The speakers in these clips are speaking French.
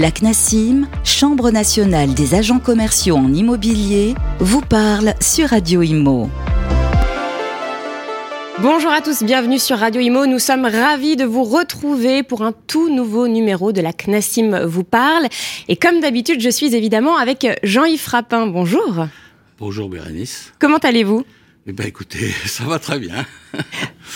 La CNASIM, Chambre nationale des agents commerciaux en immobilier, vous parle sur Radio Imo. Bonjour à tous, bienvenue sur Radio Imo. Nous sommes ravis de vous retrouver pour un tout nouveau numéro de la CNASIM vous parle. Et comme d'habitude, je suis évidemment avec Jean-Yves Frappin. Bonjour. Bonjour Bérénice. Comment allez-vous? Eh bien écoutez, ça va très bien.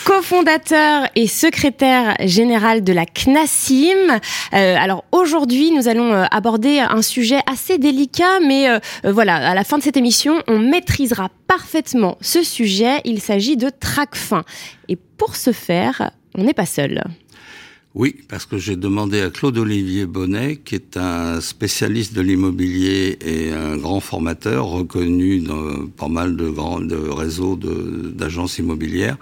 cofondateur et secrétaire général de la CNASIM. Euh, alors aujourd'hui, nous allons euh, aborder un sujet assez délicat, mais euh, voilà, à la fin de cette émission, on maîtrisera parfaitement ce sujet. Il s'agit de TRACFIN. Et pour ce faire, on n'est pas seul. Oui, parce que j'ai demandé à Claude-Olivier Bonnet, qui est un spécialiste de l'immobilier et un grand formateur reconnu dans pas mal de grands de réseaux d'agences immobilières,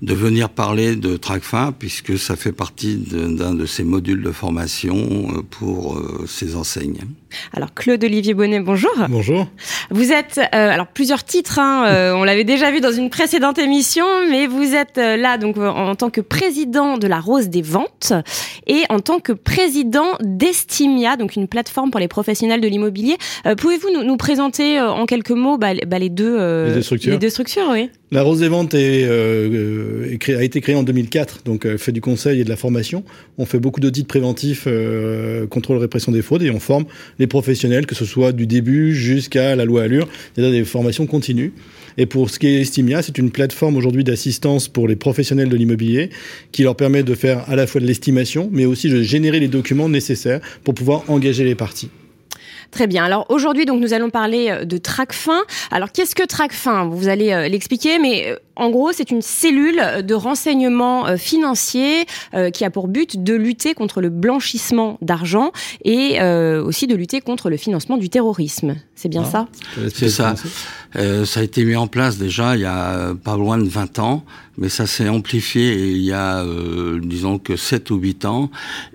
de venir parler de TRACFIN, puisque ça fait partie d'un de, ses modules de formation euh, pour ses euh, enseignes. Alors Claude-Olivier Bonnet, bonjour. Bonjour. Vous êtes, euh, alors plusieurs titres, hein, on l'avait déjà vu dans une précédente émission, mais vous êtes là donc en tant que président de la Rose des Ventes et en tant que président d'Estimia, donc une plateforme pour les professionnels de l'immobilier. Euh, pouvez-vous nous, présenter euh, en quelques mots bah, bah, les, deux, euh, les, deux, structures. les deux structures oui. La Rose des Ventes est, a été créée en 2004, donc fait du conseil et de la formation. On fait beaucoup d'audits préventifs, contrôle répression des fraudes, et on forme les professionnels, que ce soit du début jusqu'à la loi Allure, c'est-à-dire des formations continues. Et pour ce qui est Estimia, c'est une plateforme aujourd'hui d'assistance pour les professionnels de l'immobilier qui leur permet de faire à la fois de l'estimation, mais aussi de générer les documents nécessaires pour pouvoir engager les parties. Très bien. Alors aujourd'hui, donc nous allons parler euh, de TRACFIN. Alors qu'est-ce que TRACFIN? Vous allez euh, l'expliquer, mais euh, en gros, c'est une cellule de renseignement financier qui a pour but de lutter contre le blanchissement d'argent et aussi de lutter contre le financement du terrorisme. C'est bien ah. ça? C'est ça. ça a été mis en place déjà il y a pas loin de 20 ans mais ça s'est amplifié il y a, euh, disons que 7 ou 8 ans,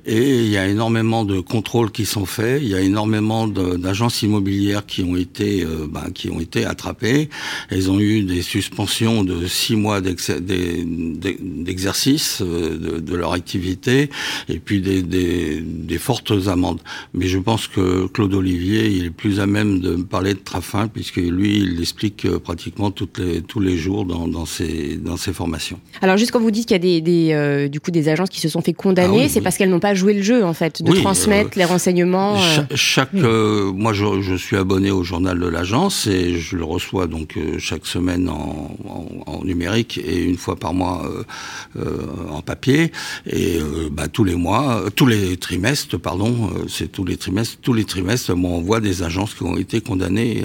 et il y a énormément de contrôles qui sont faits, il y a énormément d'agences immobilières qui ont été, euh, bah, qui ont été attrapées, elles ont eu des suspensions de 6 mois d'exercice euh, de, de, leur activité, et puis des, des, des, fortes amendes. Mais je pense que Claude Olivier, il est plus à même de parler de Trafin, puisque lui, il l'explique pratiquement toutes les, tous les jours dans, dans, ses, dans ses formations. Alors juste quand vous dites qu'il y a des, euh, du coup des agences qui se sont fait condamner, ah c'est parce qu'elles n'ont pas joué le jeu en fait, de transmettre euh, les renseignements. Euh. chaque, moi je, suis abonné au journal de l'agence et je le reçois donc chaque semaine en, numérique et une fois par mois en papier et bah, tous les mois, tous les trimestres, pardon, c'est tous les trimestres, tous les trimestres, moi on voit des agences qui ont été condamnées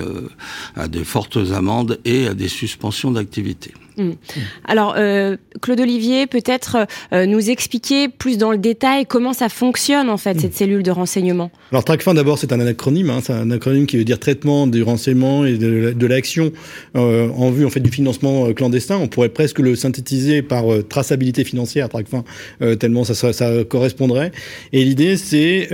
à des fortes amendes et à des suspensions d'activité. Mm. Alors, euh, Claude Olivier, peut-être euh, nous expliquer plus dans le détail comment ça fonctionne en fait mm. cette cellule de renseignement. Alors TRACFIN d'abord c'est un acronyme, hein, c'est un acronyme qui veut dire traitement du renseignement et de, l'action euh, en vue en fait du financement clandestin. On pourrait presque le synthétiser par traçabilité financière TRACFIN tellement ça, ça, correspondrait. Et l'idée c'est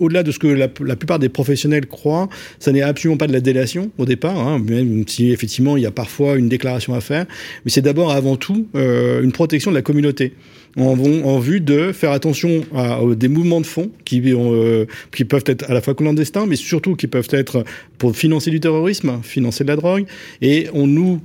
au-delà de ce que la, plupart des professionnels croient, ça n'est absolument pas de la délation au départ, hein, même si effectivement il y a parfois une déclaration à faire mais c'est d'abord avant tout euh, une protection de la communauté. En, en, vue de faire attention à, des mouvements de fonds qui, euh, qui peuvent être à la fois clandestins, mais surtout qui peuvent être pour financer du terrorisme, financer de la drogue. Et on nous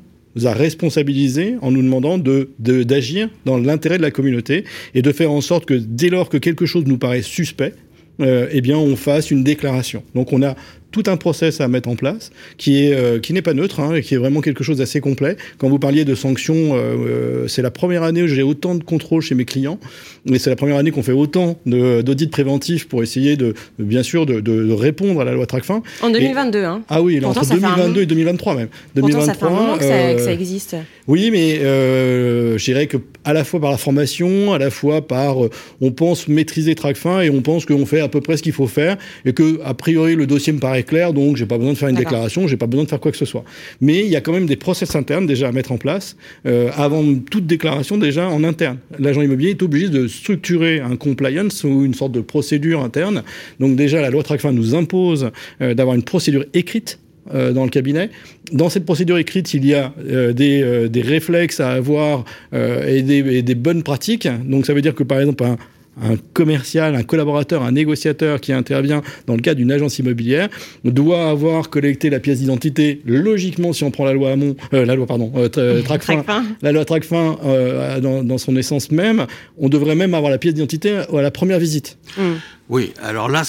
a responsabilisés en nous demandant de d'agir dans l'intérêt de la communauté et de faire en sorte que dès lors que quelque chose nous paraît suspect, euh, eh bien, on fasse une déclaration. Donc, on a tout un process à mettre en place qui est euh, qui n'est pas neutre hein, et qui est vraiment quelque chose d'assez complet. Quand vous parliez de sanctions, euh, euh, c'est la première année où j'ai autant de contrôles chez mes clients, mais c'est la première année qu'on fait autant d'audits préventifs pour essayer de bien sûr de, de, répondre à la loi Tracfin. En 2022, hein. Ah oui, entre 2022 et 2023 même. 2023, ça fait un moment que ça, que ça existe. Oui, mais je dirais que à la fois par la formation, à la fois par on pense maîtriser Tracfin et on pense qu'on fait à peu près ce qu'il faut faire et que a priori le dossier me paraît clair, donc j'ai pas besoin de faire une déclaration, j'ai pas besoin de faire quoi que ce soit. Mais il y a quand même des process internes déjà à mettre en place euh, avant toute déclaration déjà en interne. L'agent immobilier est obligé de structurer un compliance ou une sorte de procédure interne. Donc déjà la loi Tracfin nous impose euh, d'avoir une procédure écrite euh, dans le cabinet. Dans cette procédure écrite, il y a des, des, réflexes à avoir et des, et, des, bonnes pratiques. Donc ça veut dire que par exemple un, un commercial, un collaborateur, un négociateur qui intervient dans le cadre d'une agence immobilière doit avoir collecté la pièce d'identité. Logiquement, si on prend la loi Hamon, euh, la loi pardon, euh, Tracfin, la loi Tracfin euh, dans, dans, son essence même, on devrait même avoir la pièce d'identité à la première visite. Mmh. Oui, alors là,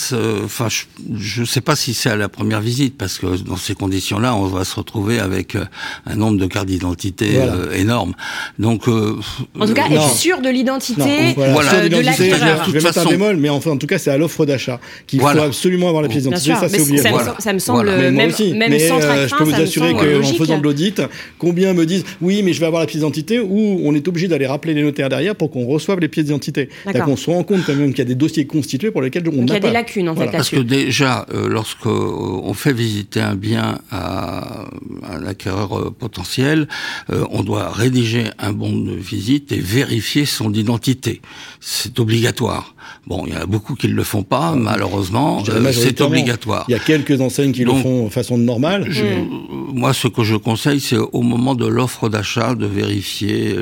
enfin, je ne sais pas si c'est à la première visite, parce que dans ces conditions-là, on va se retrouver avec euh, un nombre de cartes d'identité euh, énorme. Donc, euh, en tout cas, être sûr de l'identité voilà. de l'acquéreur. Je vais mettre un bémol, mais enfin, en tout cas, c'est à l'offre d'achat qu'il faut absolument avoir la pièce d'identité. Ça, c'est obligatoire. Ça, me, ça me semble même, même mais, sans je peux vous assurer qu'en faisant de l'audit, combien me disent oui, mais je vais avoir la pièce d'identité, ou on est obligé d'aller rappeler les notaires derrière pour qu'on reçoive les pièces d'identité. Qu'on se rend compte quand même qu'il y a des dossiers constitués pour lesquels on il y a des lacunes en fait. Parce que déjà, euh, lorsqu'on fait visiter un bien à, un acquéreur euh, potentiel, euh, on doit rédiger un bon de visite et vérifier son identité. C'est obligatoire. Bon, il y en a beaucoup qui ne le font pas, malheureusement, c'est obligatoire. Il y a quelques enseignes qui le font de façon normale. Moi, ce que je conseille, c'est au moment de l'offre d'achat de vérifier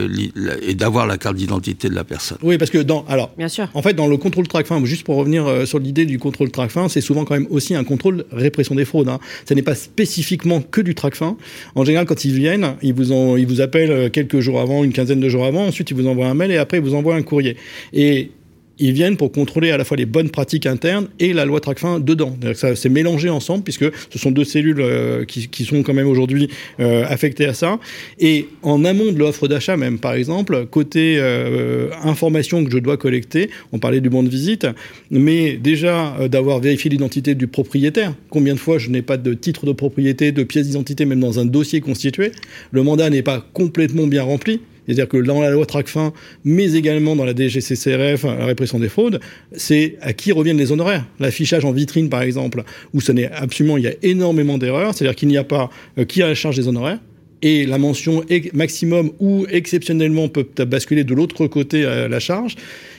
et d'avoir la carte d'identité de la personne. Oui, parce que dans, alors, Bien sûr. en fait, dans le contrôle track, juste pour revenir sur l'idée du contrôle TRACFIN, c'est souvent quand même aussi un contrôle répression des fraudes. Hein. Ce n'est pas spécifiquement que du TRACFIN. En général, quand ils viennent, ils vous, ont, ils vous appellent euh, quelques jours avant, une quinzaine de jours avant, ensuite ils vous envoient un mail et après ils vous envoient un courrier. Et ils viennent pour contrôler à la fois les bonnes pratiques internes et la loi Tracfin dedans. Ça c'est mélangé ensemble puisque ce sont deux cellules euh, qui, sont quand même aujourd'hui euh, affectées à ça. Et en amont de l'offre d'achat même, par exemple, côté euh, information que je dois collecter, on parlait du bon de visite, mais déjà d'avoir vérifié l'identité du propriétaire. Combien de fois je n'ai pas de titre de propriété, de pièce d'identité, même dans un dossier constitué. Le mandat n'est pas complètement bien rempli. C'est-à-dire que dans la loi TRACFIN, mais également dans la DGCCRF, la répression des fraudes, c'est à qui reviennent les honoraires. L'affichage en vitrine, par exemple, où ce n'est absolument, il y a énormément d'erreurs, c'est-à-dire qu'il n'y a pas euh, qui a la charge des honoraires, et la mention maximum ou exceptionnellement peut basculer de l'autre côté à la charge,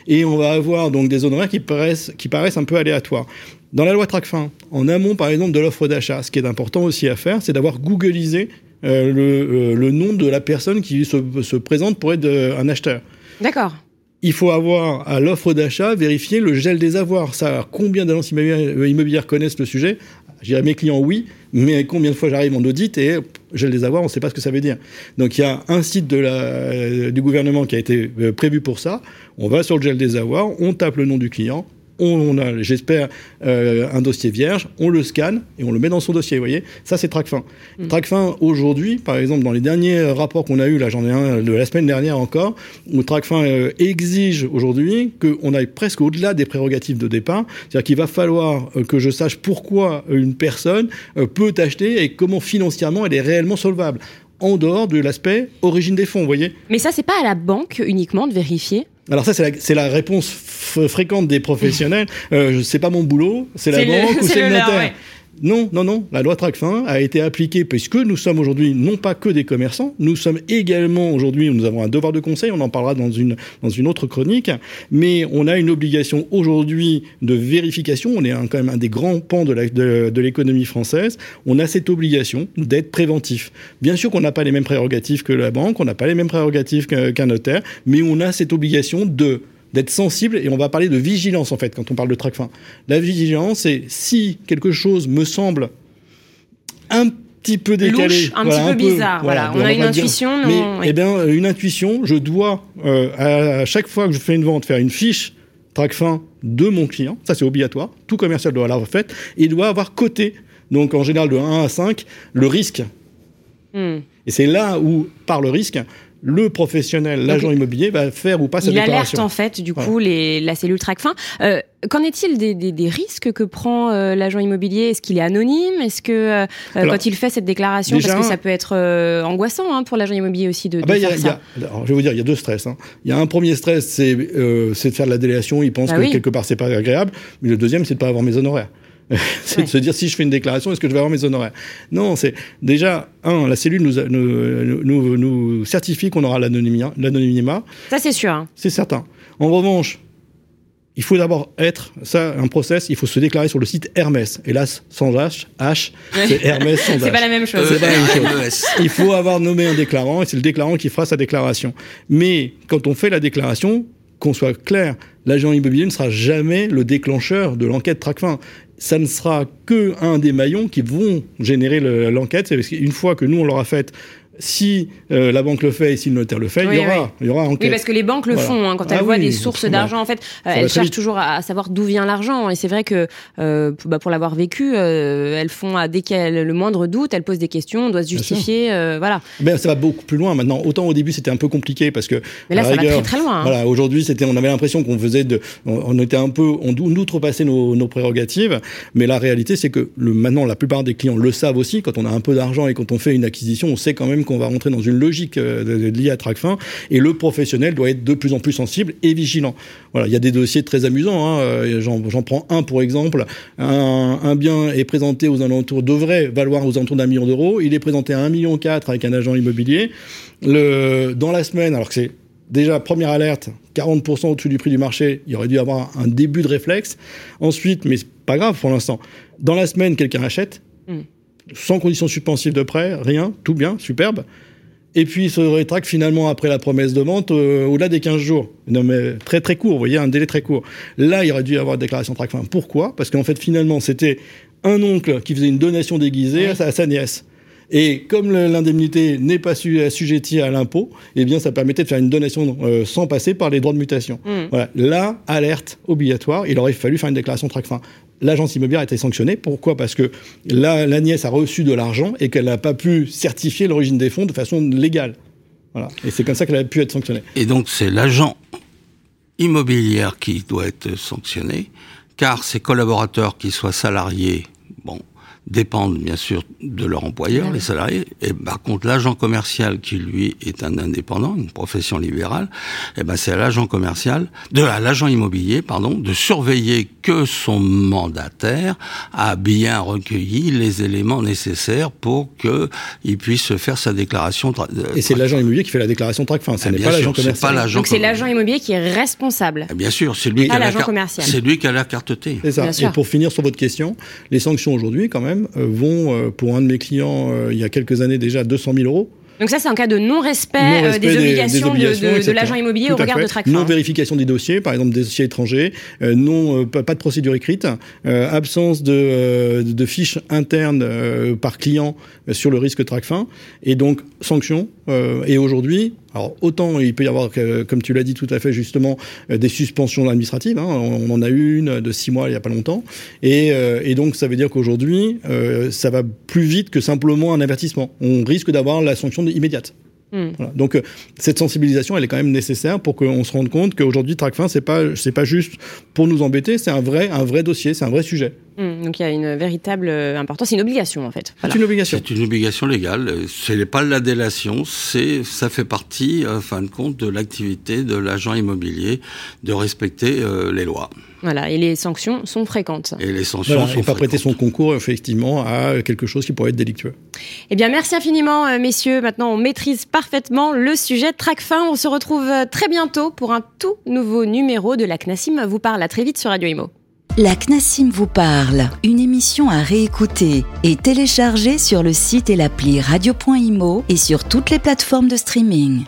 et on va avoir donc des honoraires qui paraissent, un peu aléatoires. Dans la loi TRACFIN, en amont par exemple de l'offre d'achat, ce qui est important aussi à faire, c'est d'avoir googlisé euh, le, euh, le, nom de la personne qui se, se présente pour être euh, un acheteur. D'accord. Il faut avoir à l'offre d'achat vérifier le gel des avoirs. Ça, combien d'agences immobilières, connaissent le sujet? Je dirais mes clients oui, mais combien de fois j'arrive en audit et gel des avoirs, on ne sait pas ce que ça veut dire. Donc il y a un site de la, du gouvernement qui a été prévu pour ça. On va sur le gel des avoirs, on tape le nom du client, on a, j'espère, euh, un dossier vierge, on le scanne et on le met dans son dossier. Vous voyez, ça c'est Tracfin. Mmh. Tracfin aujourd'hui, par exemple, dans les derniers rapports qu'on a eu, là j'en ai un de la semaine dernière encore, où Tracfin euh, exige aujourd'hui qu'on aille presque au-delà des prérogatives de départ, c'est-à-dire qu'il va falloir euh, que je sache pourquoi une personne euh, peut acheter et comment financièrement elle est réellement solvable en dehors de l'aspect origine des fonds, vous voyez. Mais ça, c'est pas à la banque uniquement de vérifier alors ça, c'est la, la, réponse fréquente des professionnels. Euh, c'est pas mon boulot, c'est la banque ou c'est le, notaire. Non, non, non. La loi Tracfin a été appliquée puisque nous sommes aujourd'hui non pas que des commerçants, nous sommes également aujourd'hui, nous avons un devoir de conseil, on en parlera dans une, autre chronique, mais on a une obligation aujourd'hui de vérification. On est quand même un des grands pans de, de, l'économie française. On a cette obligation d'être préventif. Bien sûr qu'on n'a pas les mêmes prérogatives que la banque, on n'a pas les mêmes prérogatives qu'un notaire, mais on a cette obligation de d'être sensible, et on va parler de vigilance en fait quand on parle de TRACFIN. La vigilance, c'est si quelque chose me semble un petit peu décalé, un petit peu bizarre. Voilà, on, a une intuition. mais eh bien, une intuition, je dois euh, à chaque fois que je fais une vente faire une fiche TRACFIN de mon client. Ça, c'est obligatoire. Tout commercial doit l'avoir fait et doit avoir coté. Donc, en général, de 1 à 5, le risque. Hmm. Et c'est là où, par le risque, le professionnel, l'agent immobilier va faire ou pas sa déclaration. Il alerte en fait du coup les, la cellule TRACFIN. Euh, qu'en est-il des, des, des, risques que prend euh, l'agent immobilier? Est-ce qu'il est anonyme? Est-ce que euh, quand il fait cette déclaration, parce que ça peut être angoissant hein, pour l'agent immobilier aussi de, ah bah, faire ça. alors, je vais vous dire, il y a deux stress. Hein. Il y a un premier stress, c'est de faire de la délation. Il pense bah que quelque part c'est pas agréable. Mais le deuxième, c'est de pas avoir mes honoraires. c'est de se dire si je fais une déclaration, est-ce que je vais avoir mes honoraires? Non, c'est déjà, un, la cellule nous, nous, nous, nous certifie qu'on aura l'anonymat. Ça, c'est sûr. Hein. C'est certain. En revanche, il faut d'abord être, ça, un process, il faut se déclarer sur le site Hermès. Hélas, sans H, H, c'est Hermès sans H. c'est pas la même chose. C'est pas la même chose. il faut avoir nommé un déclarant et c'est le déclarant qui fera sa déclaration. Mais quand on fait la déclaration, qu'on soit clair, l'agent immobilier ne sera jamais le déclencheur de l'enquête Tracfin. Ça ne sera que un des maillons qui vont générer l'enquête. Qu'une fois que nous on l'aura faite si euh, la banque le fait et si le notaire le fait, il, y aura, il y aura enquête. Oui, parce que les banques le font. Hein, quand elles ah voient des sources d'argent, en fait, euh, elles cherchent toujours à, savoir d'où vient l'argent. Et c'est vrai que euh, bah, pour l'avoir vécu, elles font, à, dès qu'elles le moindre doute, elles posent des questions, on doit se justifier. voilà. Mais ça va beaucoup plus loin maintenant. Autant au début, c'était un peu compliqué parce que. Mais là, ça va très très loin. Hein. Voilà, aujourd'hui, c'était, on avait l'impression qu'on faisait de, on, était un peu, on, outrepassait nos, nos prérogatives. Mais la réalité, c'est que le, maintenant, la plupart des clients le savent aussi. Quand on a un peu d'argent et quand on fait une acquisition, on sait quand même qu'on va rentrer dans une logique euh, liée à Tracfin, et le professionnel doit être de plus en plus sensible et vigilant. Voilà, il y a des dossiers très amusants. Hein. Euh, j'en prends un pour exemple. Un, bien est présenté aux alentours, devrait valoir aux alentours d'un million d'euros. Il est présenté à un million quatre avec un agent immobilier. Le, dans la semaine, alors que c'est déjà première alerte, 40% au-dessus du prix du marché, il aurait dû avoir un début de réflexe. Ensuite, mais c'est pas grave pour l'instant. Dans la semaine, quelqu'un achète. Hmm. Sans condition suspensive de prêt, rien, tout bien, superbe et puis il se rétracte finalement après la promesse de vente euh, au-delà des 15 jours. Non mais très très court, vous voyez, un délai très court. Là, il aurait dû y avoir une déclaration de Tracfin. Pourquoi? Parce qu'en fait, finalement, c'était un oncle qui faisait une donation déguisée à, sa, nièce. Et comme l'indemnité n'est pas assujettie à l'impôt, eh bien, ça permettait de faire une donation euh, sans passer par les droits de mutation. Mmh. Voilà. Là, alerte obligatoire, il aurait fallu faire une déclaration de Tracfin l'agence immobilière a été sanctionnée. Pourquoi? Parce que la, la, nièce a reçu de l'argent et qu'elle n'a pas pu certifier l'origine des fonds de façon légale. Voilà. Et c'est comme ça qu'elle a pu être sanctionnée. Et donc c'est l'agent immobilier qui doit être sanctionné, car ses collaborateurs, qui soient salariés, bon, dépendent bien sûr de leur employeur, les salariés. Et par contre, l'agent commercial qui lui est un indépendant, une profession libérale, eh ben c'est à l'agent commercial, de l'agent immobilier, pardon, de surveiller que son mandataire a bien recueilli les éléments nécessaires pour que il puisse faire sa déclaration. Et c'est l'agent immobilier qui fait la déclaration de TRACFIN, ce eh n'est pas l'agent commercial. Donc c'est l'agent immobilier qui est responsable. Eh bien sûr, c'est lui, qui a la c'est lui qui a la carte T. C'est ça. Et pour finir sur votre question, les sanctions aujourd'hui, quand même, euh, vont, euh, pour un de mes clients, euh, il y a quelques années déjà, 200 000 euros. Donc ça, c'est en cas de non-respect des, obligations de, l'agent immobilier au regard de Tracfin. Non-vérification des dossiers, par exemple des dossiers étrangers, non, pas, de procédure écrite, absence de, de fiches internes par client sur le risque Tracfin, et donc sanctions. et aujourd'hui, alors autant il peut y avoir, comme tu l'as dit tout à fait justement, euh, des suspensions administratives. Hein. on, en a une de six mois il n'y a pas longtemps, et, euh, et donc ça veut dire qu'aujourd'hui euh, ça va plus vite que simplement un avertissement. On risque d'avoir la sanction immédiate. Hmm. Voilà. Donc cette sensibilisation, elle est quand même nécessaire pour qu'on se rende compte qu'aujourd'hui Tracfin, c'est pas c'est pas juste pour nous embêter, c'est un vrai un vrai dossier, c'est un vrai sujet. Hmm, donc il y a une véritable euh, importance, c'est une obligation en fait. C'est une obligation. C'est une obligation légale. Ce n'est pas la délation, c'est ça fait partie, en fin de compte, de l'activité de l'agent immobilier de respecter euh, les lois. Voilà, et les sanctions sont fréquentes. Et les sanctions sont pas prêter son concours effectivement à quelque chose qui pourrait être délictueux. Eh bien, merci infiniment, euh, messieurs. Maintenant, on maîtrise parfaitement le sujet de Tracfin. On se retrouve très bientôt pour un tout nouveau numéro de la CNASIM vous parle à très vite sur Radio Imo. La CNASIM vous parle, une émission à réécouter et télécharger sur le site et l'appli radio.imo et sur toutes les plateformes de streaming.